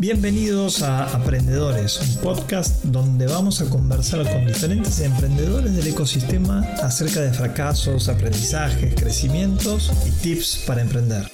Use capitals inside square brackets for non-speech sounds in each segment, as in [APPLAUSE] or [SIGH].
Bienvenidos a Aprendedores, un podcast donde vamos a conversar con diferentes emprendedores del ecosistema acerca de fracasos, aprendizajes, crecimientos y tips para emprender.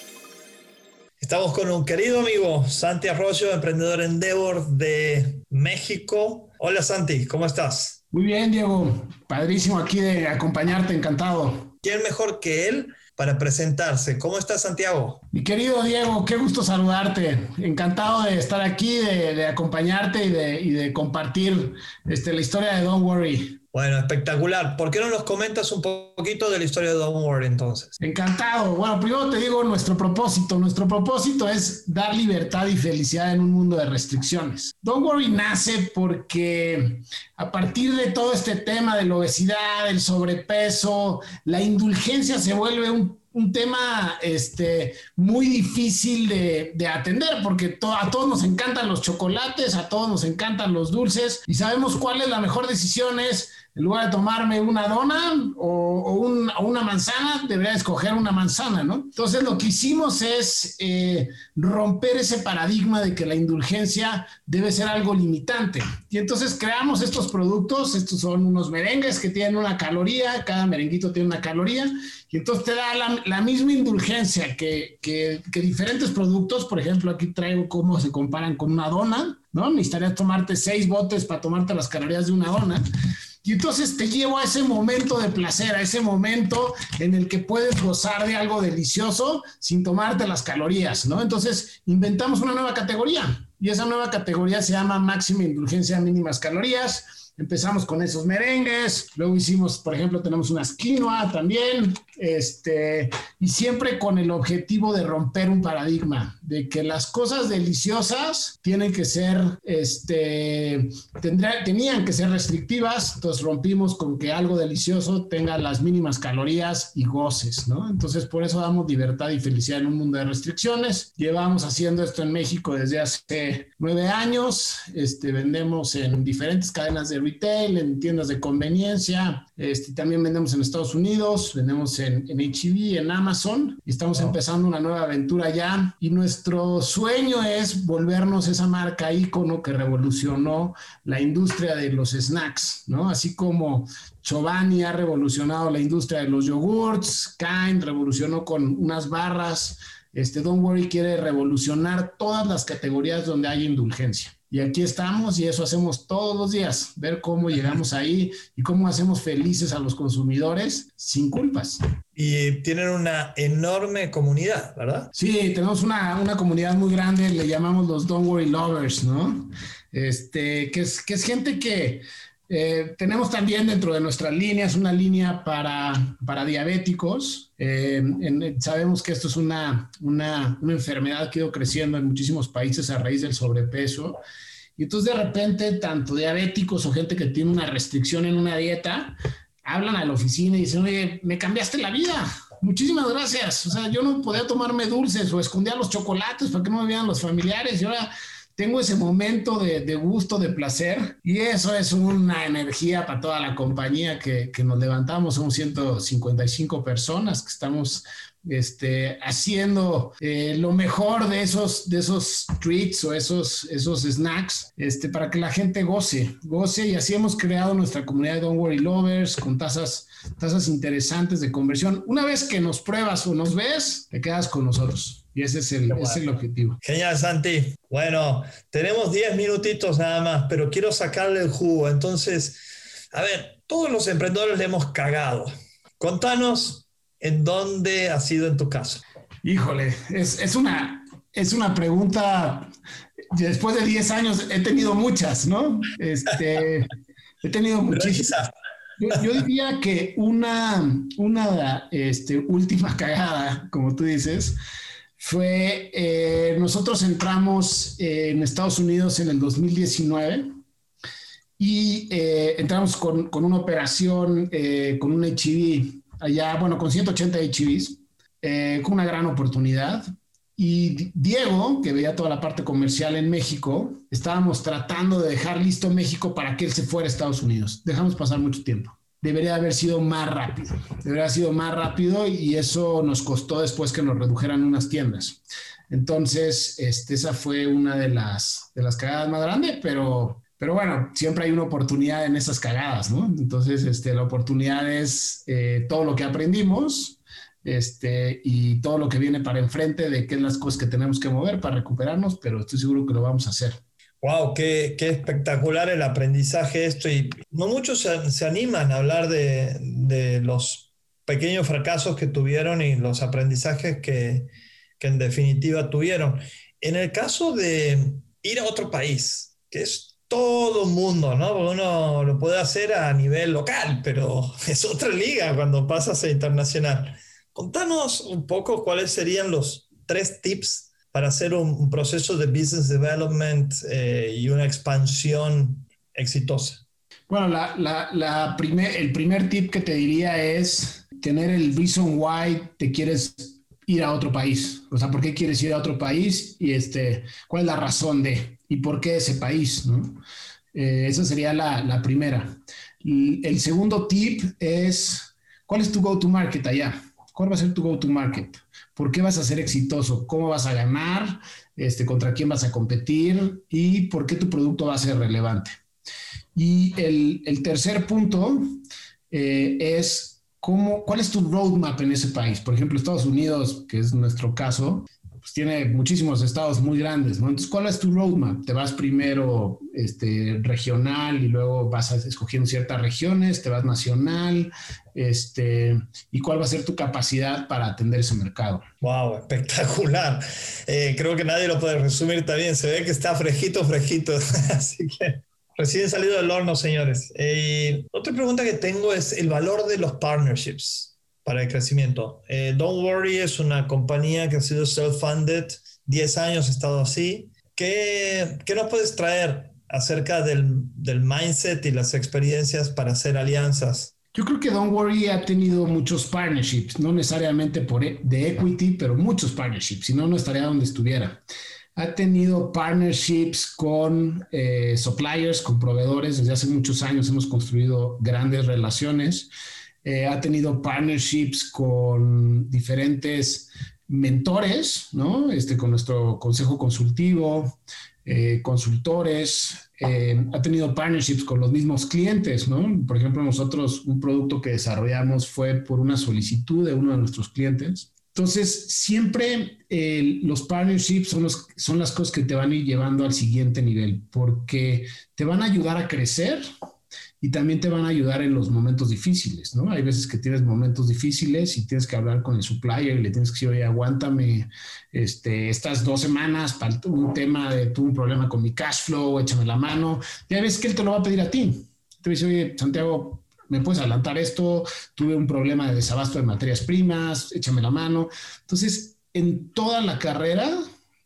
Estamos con un querido amigo, Santi Arroyo, emprendedor Endeavor de México. Hola Santi, ¿cómo estás? Muy bien, Diego. Padrísimo aquí de acompañarte, encantado. ¿Quién mejor que él para presentarse. ¿Cómo estás, Santiago? Mi querido Diego, qué gusto saludarte. Encantado de estar aquí, de, acompañarte y de, compartir este, la historia de Don't Worry. Bueno, espectacular. ¿Por qué no nos comentas un poquito de la historia de Worry entonces? Encantado. Bueno, primero te digo nuestro propósito. Nuestro propósito es dar libertad y felicidad en un mundo de restricciones. Don't Worry nace porque a partir de todo este tema de la obesidad, el sobrepeso, la indulgencia se vuelve un un tema este, muy difícil de, atender porque a todos nos encantan los chocolates, a todos nos encantan los dulces y sabemos cuál es la mejor decisión es en lugar de tomarme una dona o, una manzana, debería escoger una manzana, ¿no? Entonces lo que hicimos es eh, romper ese paradigma de que la indulgencia debe ser algo limitante. Y entonces creamos estos productos, estos son unos merengues que tienen una caloría, cada merenguito tiene una caloría, y entonces te da la, misma indulgencia que, que, que diferentes productos, por ejemplo, aquí traigo cómo se comparan con una dona, ¿no? Necesitarías tomarte seis botes para tomarte las calorías de una dona. Y entonces te llevo a ese momento de placer, a ese momento en el que puedes gozar de algo delicioso sin tomarte las calorías, ¿no? Entonces inventamos una nueva categoría y esa nueva categoría se llama máxima indulgencia mínimas calorías empezamos con esos merengues, luego hicimos, por ejemplo, tenemos unas quinoa también, este, y siempre con el objetivo de romper un paradigma, de que las cosas deliciosas tienen que ser, este, tendría, tenían que ser restrictivas, entonces rompimos con que algo delicioso tenga las mínimas calorías y goces, ¿no? Entonces, por eso damos libertad y felicidad en un mundo de restricciones. Llevamos haciendo esto en México desde hace nueve años, este, vendemos en diferentes cadenas de retail, en tiendas de conveniencia. Este, también vendemos en Estados Unidos, vendemos en, en HEB, en Amazon. Y estamos empezando una nueva aventura ya. Y nuestro sueño es volvernos esa marca ícono que revolucionó la industria de los snacks, ¿no? Así como Chobani ha revolucionado la industria de los yogurts, Kind revolucionó con unas barras. Este Don't Worry quiere revolucionar todas las categorías donde hay indulgencia. Y aquí estamos y eso hacemos todos los días, ver cómo llegamos ahí y cómo hacemos felices a los consumidores sin culpas. Y tienen una enorme comunidad, ¿verdad? Sí, tenemos una, una comunidad muy grande, le llamamos los Don't Worry Lovers, ¿no? Este, que es, que es gente que eh, tenemos también dentro de nuestras líneas una línea para, para diabéticos. Eh, sabemos que esto es una, una, una, enfermedad que ha ido creciendo en muchísimos países a raíz del sobrepeso. Y entonces de repente tanto diabéticos o gente que tiene una restricción en una dieta, hablan a la oficina y dicen, oye, me cambiaste la vida. Muchísimas gracias. O sea, yo no podía tomarme dulces o escondía los chocolates para que no me vean los familiares y ahora tengo ese momento de, gusto, de placer, y eso es una energía para toda la compañía que, nos levantamos, somos 155 personas que estamos este, haciendo eh, lo mejor de esos, de esos treats o esos, esos snacks este, para que la gente goce, goce y así hemos creado nuestra comunidad de Don't Worry Lovers con tasas, tasas interesantes de conversión. Una vez que nos pruebas o nos ves, te quedas con nosotros. Y ese es el, el objetivo. Genial, Santi. Bueno, tenemos 10 minutitos nada más, pero quiero sacarle el jugo. Entonces, a ver, todos los emprendedores le hemos cagado. Contanos en dónde ha sido en tu caso. Híjole, es, una, es una pregunta. Después de 10 años he tenido muchas, ¿no? Este, he tenido muchísimas. Yo, diría que una, una este, última cagada, como tú dices, fue, eh, nosotros entramos en Estados Unidos en el 2019 y eh, entramos con, con, una operación, eh, con un HIV allá, bueno, con 180 HIVs, con una gran oportunidad. Y Diego, que veía toda la parte comercial en México, estábamos tratando de dejar listo México para que él se fuera a Estados Unidos. Dejamos pasar mucho tiempo debería haber sido más rápido. Debería haber sido más rápido y eso nos costó después que nos redujeran unas tiendas. Entonces, este, esa fue una de las, de las cagadas más grandes, pero, pero bueno, siempre hay una oportunidad en esas cagadas, ¿no? Entonces, este, la oportunidad es eh, todo lo que aprendimos este, y todo lo que viene para enfrente de qué es las cosas que tenemos que mover para recuperarnos, pero estoy seguro que lo vamos a hacer. Wow, qué, qué espectacular el aprendizaje esto y no muchos se, se animan a hablar de, de los pequeños fracasos que tuvieron y los aprendizajes que, que en definitiva tuvieron. En el caso de ir a otro país, que es todo mundo, ¿no? Uno lo puede hacer a nivel local, pero [LAUGHS] es otra liga cuando pasas a internacional. Contanos un poco cuáles serían los tres tips para hacer un, proceso de business development eh, y una expansión exitosa. Bueno, la, la, la primer, el primer tip que te diría es tener el reason why te quieres ir a otro país. O sea, ¿por qué quieres ir a otro país? Y este, ¿cuál es la razón de? ¿Y por qué ese país? ¿no? Eh, esa sería la, la primera. El segundo tip es, ¿cuál es tu go-to-market allá? ¿Cuál va a ser tu go-to-market? ¿Por qué vas a ser exitoso? ¿Cómo vas a ganar? Este, ¿Contra quién vas a competir? ¿Y por qué tu producto va a ser relevante? Y el, el tercer punto eh, es ¿cuál es tu roadmap en ese país? Por ejemplo, Estados Unidos, que es nuestro caso, pues tiene muchísimos estados muy grandes. Entonces, ¿cuál es tu roadmap? ¿Te vas primero este, regional y luego vas escogiendo ciertas regiones? ¿Te vas nacional? Este, ¿Y cuál va a ser tu capacidad para atender ese mercado? ¡Wow! Espectacular. Eh, creo que nadie lo puede resumir también. Se ve que está fresquito, fresquito. [LAUGHS] Así que Recién salido del horno, señores. Eh, otra pregunta que tengo es el valor de los partnerships para el crecimiento. Eh, Don't Worry es una compañía que ha sido self-funded, 10 años ha estado así. ¿Qué, ¿Qué, nos puedes traer acerca del, del mindset y las experiencias para hacer alianzas? Yo creo que Don't Worry ha tenido muchos partnerships, no necesariamente por, e, de equity, pero muchos partnerships, si no, no estaría donde estuviera ha tenido partnerships con eh, suppliers, con proveedores. Desde hace muchos años hemos construido grandes relaciones. Eh, ha tenido partnerships con diferentes mentores, ¿no? Este, con nuestro consejo consultivo, eh, consultores. ha tenido partnerships con los mismos clientes, ¿no? Por ejemplo, nosotros un producto que desarrollamos fue por una solicitud de uno de nuestros clientes entonces, siempre eh, los partnerships son, son las cosas que te van a ir llevando al siguiente nivel, porque te van a ayudar a crecer y también te van a ayudar en los momentos difíciles, ¿no? Hay veces que tienes momentos difíciles y tienes que hablar con el supplier y le tienes que decir, oye, aguántame este, estas dos semanas para un tema de, tuve un problema con mi cash flow, échame la mano. Ya ves que él te lo va a pedir a ti. Te dice, oye, Santiago, me puedes adelantar esto, tuve un problema de desabasto de materias primas, échame la mano. Entonces, en toda la carrera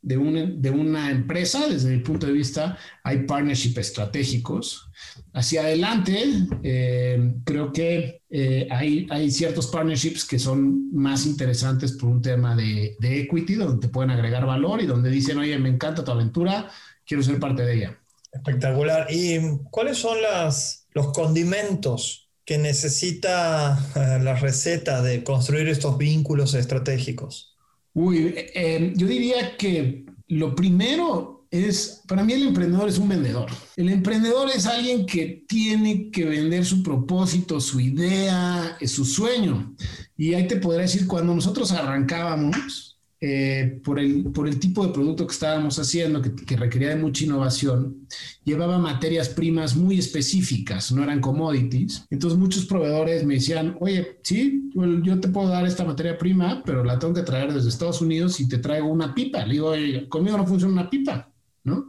de una, de una empresa, desde mi punto de vista, hay partnership estratégicos. Hacia adelante, eh, creo que eh, hay, hay ciertos partnerships que son más interesantes por un tema de, de equity, donde te pueden agregar valor y donde dicen, oye, me encanta tu aventura, quiero ser parte de ella. Espectacular. ¿Y cuáles son las, los condimentos que necesita eh, la receta de construir estos vínculos estratégicos? Uy, eh, yo diría que lo primero es, para mí el emprendedor es un vendedor. El emprendedor es alguien que tiene que vender su propósito, su idea, su sueño. Y ahí te podría decir, cuando nosotros arrancábamos, eh, por, el, por el tipo de producto que estábamos haciendo, que, requería de mucha innovación, llevaba materias primas muy específicas, no eran commodities. Entonces muchos proveedores me decían, oye, sí, yo, te puedo dar esta materia prima, pero la tengo que traer desde Estados Unidos y te traigo una pipa. Le digo, conmigo no funciona una pipa, ¿no?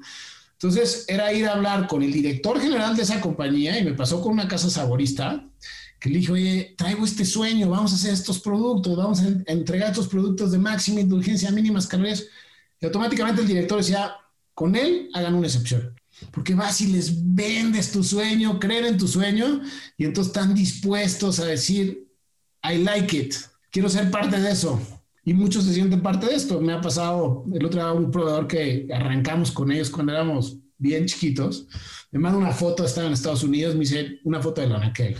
Entonces era ir a hablar con el director general de esa compañía y me pasó con una casa saborista que le dije, oye, traigo este sueño, vamos a hacer estos productos, vamos a entregar estos productos de máxima indulgencia, mínimas calorías. Y automáticamente el director decía, con él hagan una excepción. Porque vas y les vendes tu sueño, creen en tu sueño, y entonces están dispuestos a decir, I like it, quiero ser parte de eso. Y muchos se sienten parte de esto. Me ha pasado el otro día un proveedor que arrancamos con ellos cuando éramos bien chiquitos. Me manda una foto, estaba en Estados Unidos, me dice una foto de la Naquel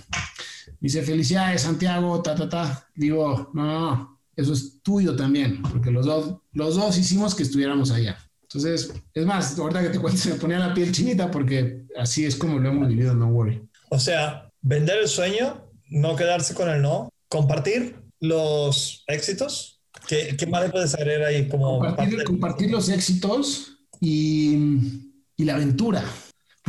dice, felicidades, Santiago, ta, ta, ta. Digo, no, no, no, eso es tuyo también, porque los dos, los dos hicimos que estuviéramos allá. Entonces, es más, ahorita que te cuento, se me ponía la piel chinita porque así es como lo hemos vivido, no worry. O sea, vender el sueño, no quedarse con el no, compartir los éxitos. ¿Qué, qué más le puedes agregar ahí? Como compartir, compartir los éxitos y, y, la aventura.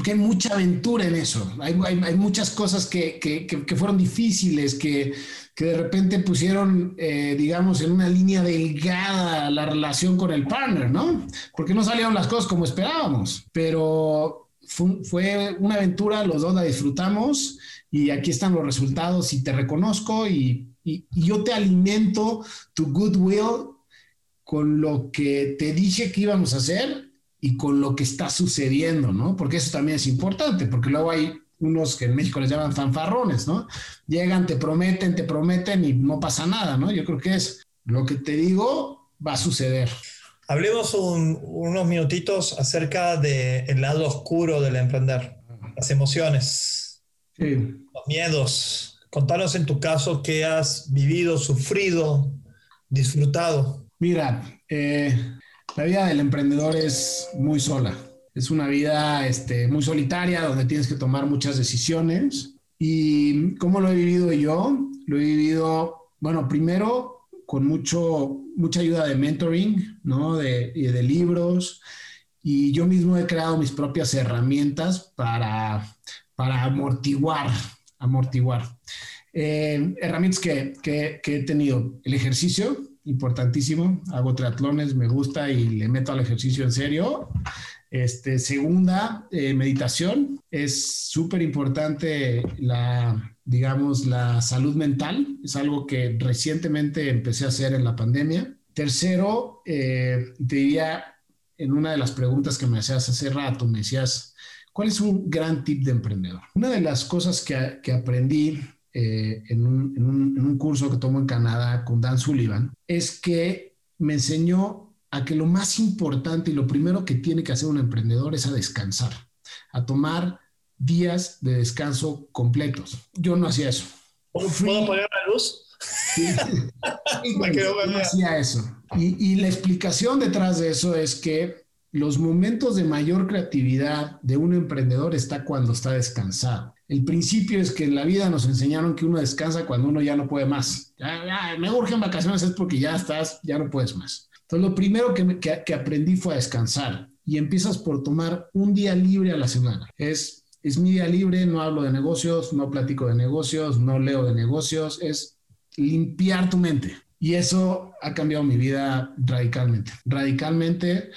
Porque hay mucha aventura en eso. Hay, hay, hay muchas cosas que, que, que, fueron difíciles, que, que de repente pusieron, eh, digamos, en una línea delgada la relación con el partner, ¿no? Porque no salieron las cosas como esperábamos, pero fue, fue, una aventura, los dos la disfrutamos y aquí están los resultados y te reconozco y, y, y yo te alimento tu goodwill con lo que te dije que íbamos a hacer y con lo que está sucediendo, ¿no? Porque eso también es importante, porque luego hay unos que en México les llaman fanfarrones, ¿no? Llegan, te prometen, te prometen y no pasa nada, ¿no? Yo creo que es lo que te digo va a suceder. Hablemos unos minutitos acerca del lado oscuro del emprender, las emociones, los miedos. Contanos en tu caso qué has vivido, sufrido, disfrutado. Mira, eh, la vida del emprendedor es muy sola es una vida este, muy solitaria donde tienes que tomar muchas decisiones. ¿Y cómo lo he vivido yo? Lo he vivido, bueno, primero con mucho, mucha ayuda de mentoring, ¿no? De, de libros. Y yo mismo he creado mis propias herramientas para, para amortiguar, amortiguar. Eh, herramientas que, que, que he tenido. El ejercicio, importantísimo. Hago triatlones, me gusta y le meto al ejercicio en serio. Este, segunda, eh, meditación. Es súper importante la, digamos, la salud mental. Es algo que recientemente empecé a hacer en la pandemia. Tercero, eh, te diría, en una de las preguntas que me hacías hace rato, me decías, ¿cuál es un gran tip de emprendedor? Una de las cosas que, que aprendí eh, en, un, en, un, en un curso que tomo en Canadá con Dan Sullivan es que me enseñó a que lo más importante y lo primero que tiene que hacer un emprendedor es a descansar, a tomar días de descanso completos. Yo no hacía eso. ¿Puedo poner la luz? Sí. [LAUGHS] no hacía eso. Y, y la explicación detrás de eso es que los momentos de mayor creatividad de un emprendedor está cuando está descansado. El principio es que en la vida nos enseñaron que uno descansa cuando uno ya no puede más. Ya, ya, me urgen vacaciones es porque ya estás, ya no puedes más. Entonces, lo primero que, aprendí fue a descansar y empiezas por tomar un día libre a la semana. Es, es mi día libre, no hablo de negocios, no platico de negocios, no leo de negocios, es limpiar tu mente. Y eso ha cambiado mi vida radicalmente. Radicalmente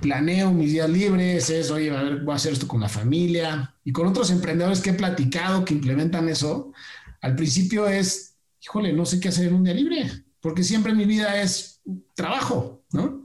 planeo mis días libres, es, oye, voy a hacer esto con la familia. Y con otros emprendedores que he platicado que implementan eso, al principio es, híjole, no sé qué hacer en un día libre, porque siempre mi vida es trabajo, ¿no?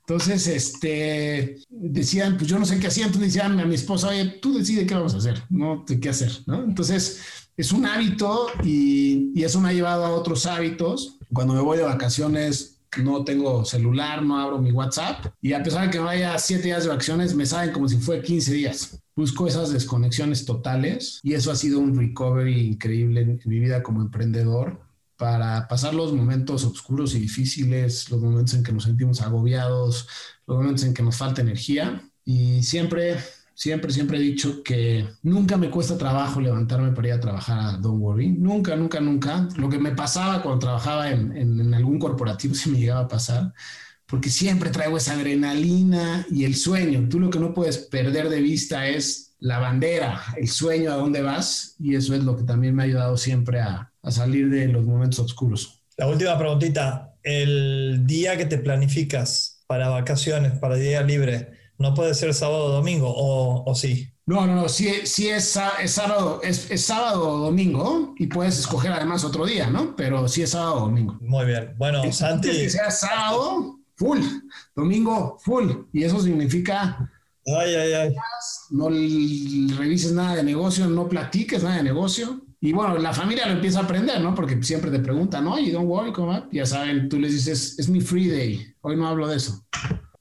Entonces, este, decían, pues yo no sé qué hacían, entonces decían a mi esposa, oye, tú decides qué vamos a hacer, no qué hacer, ¿no? Entonces, es un hábito y, y, eso me ha llevado a otros hábitos. Cuando me voy de vacaciones, no tengo celular, no abro mi WhatsApp y a pesar de que vaya siete días de vacaciones, me saben como si fue 15 días. Busco esas desconexiones totales y eso ha sido un recovery increíble en mi vida como emprendedor para pasar los momentos oscuros y difíciles, los momentos en que nos sentimos agobiados, los momentos en que nos falta energía. Y siempre, siempre, siempre he dicho que nunca me cuesta trabajo levantarme para ir a trabajar a Don't Worry. Nunca, nunca, nunca. Lo que me pasaba cuando trabajaba en, algún corporativo, [LAUGHS] si me llegaba a pasar, porque siempre traigo esa adrenalina y el sueño. Tú lo que no puedes perder de vista es la bandera, el sueño a dónde vas, y eso es lo que también me ha ayudado siempre a, a salir de los momentos oscuros. La última preguntita, el día que te planificas para vacaciones, para día libre, ¿no puede ser sábado o domingo o, o sí? No, no, no, sí, sí es, es, sábado, es, es, sábado o domingo y puedes escoger además otro día, ¿no? Pero sí es sábado o domingo. Muy bien, bueno, Santi. Que sea sábado, full, domingo, full, y eso significa... Ay, ay, ay. No revises nada de negocio, no platiques nada de negocio, y bueno, la familia lo empieza a aprender, ¿no? Porque siempre te preguntan, oye, don't worry, ¿cómo Ya saben, tú les dices, es mi free day, hoy no hablo de eso.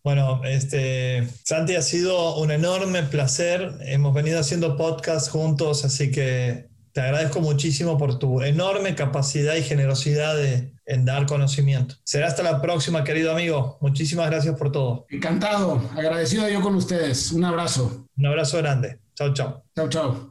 Bueno, este, Santi, ha sido un enorme placer. Hemos venido haciendo podcast juntos, así que te agradezco muchísimo por tu enorme capacidad y generosidad de en dar conocimiento. Será hasta la próxima, querido amigo. Muchísimas gracias por todo. Encantado, agradecido yo con ustedes. Un abrazo. Un abrazo grande. Chao, chao. Chao, chao.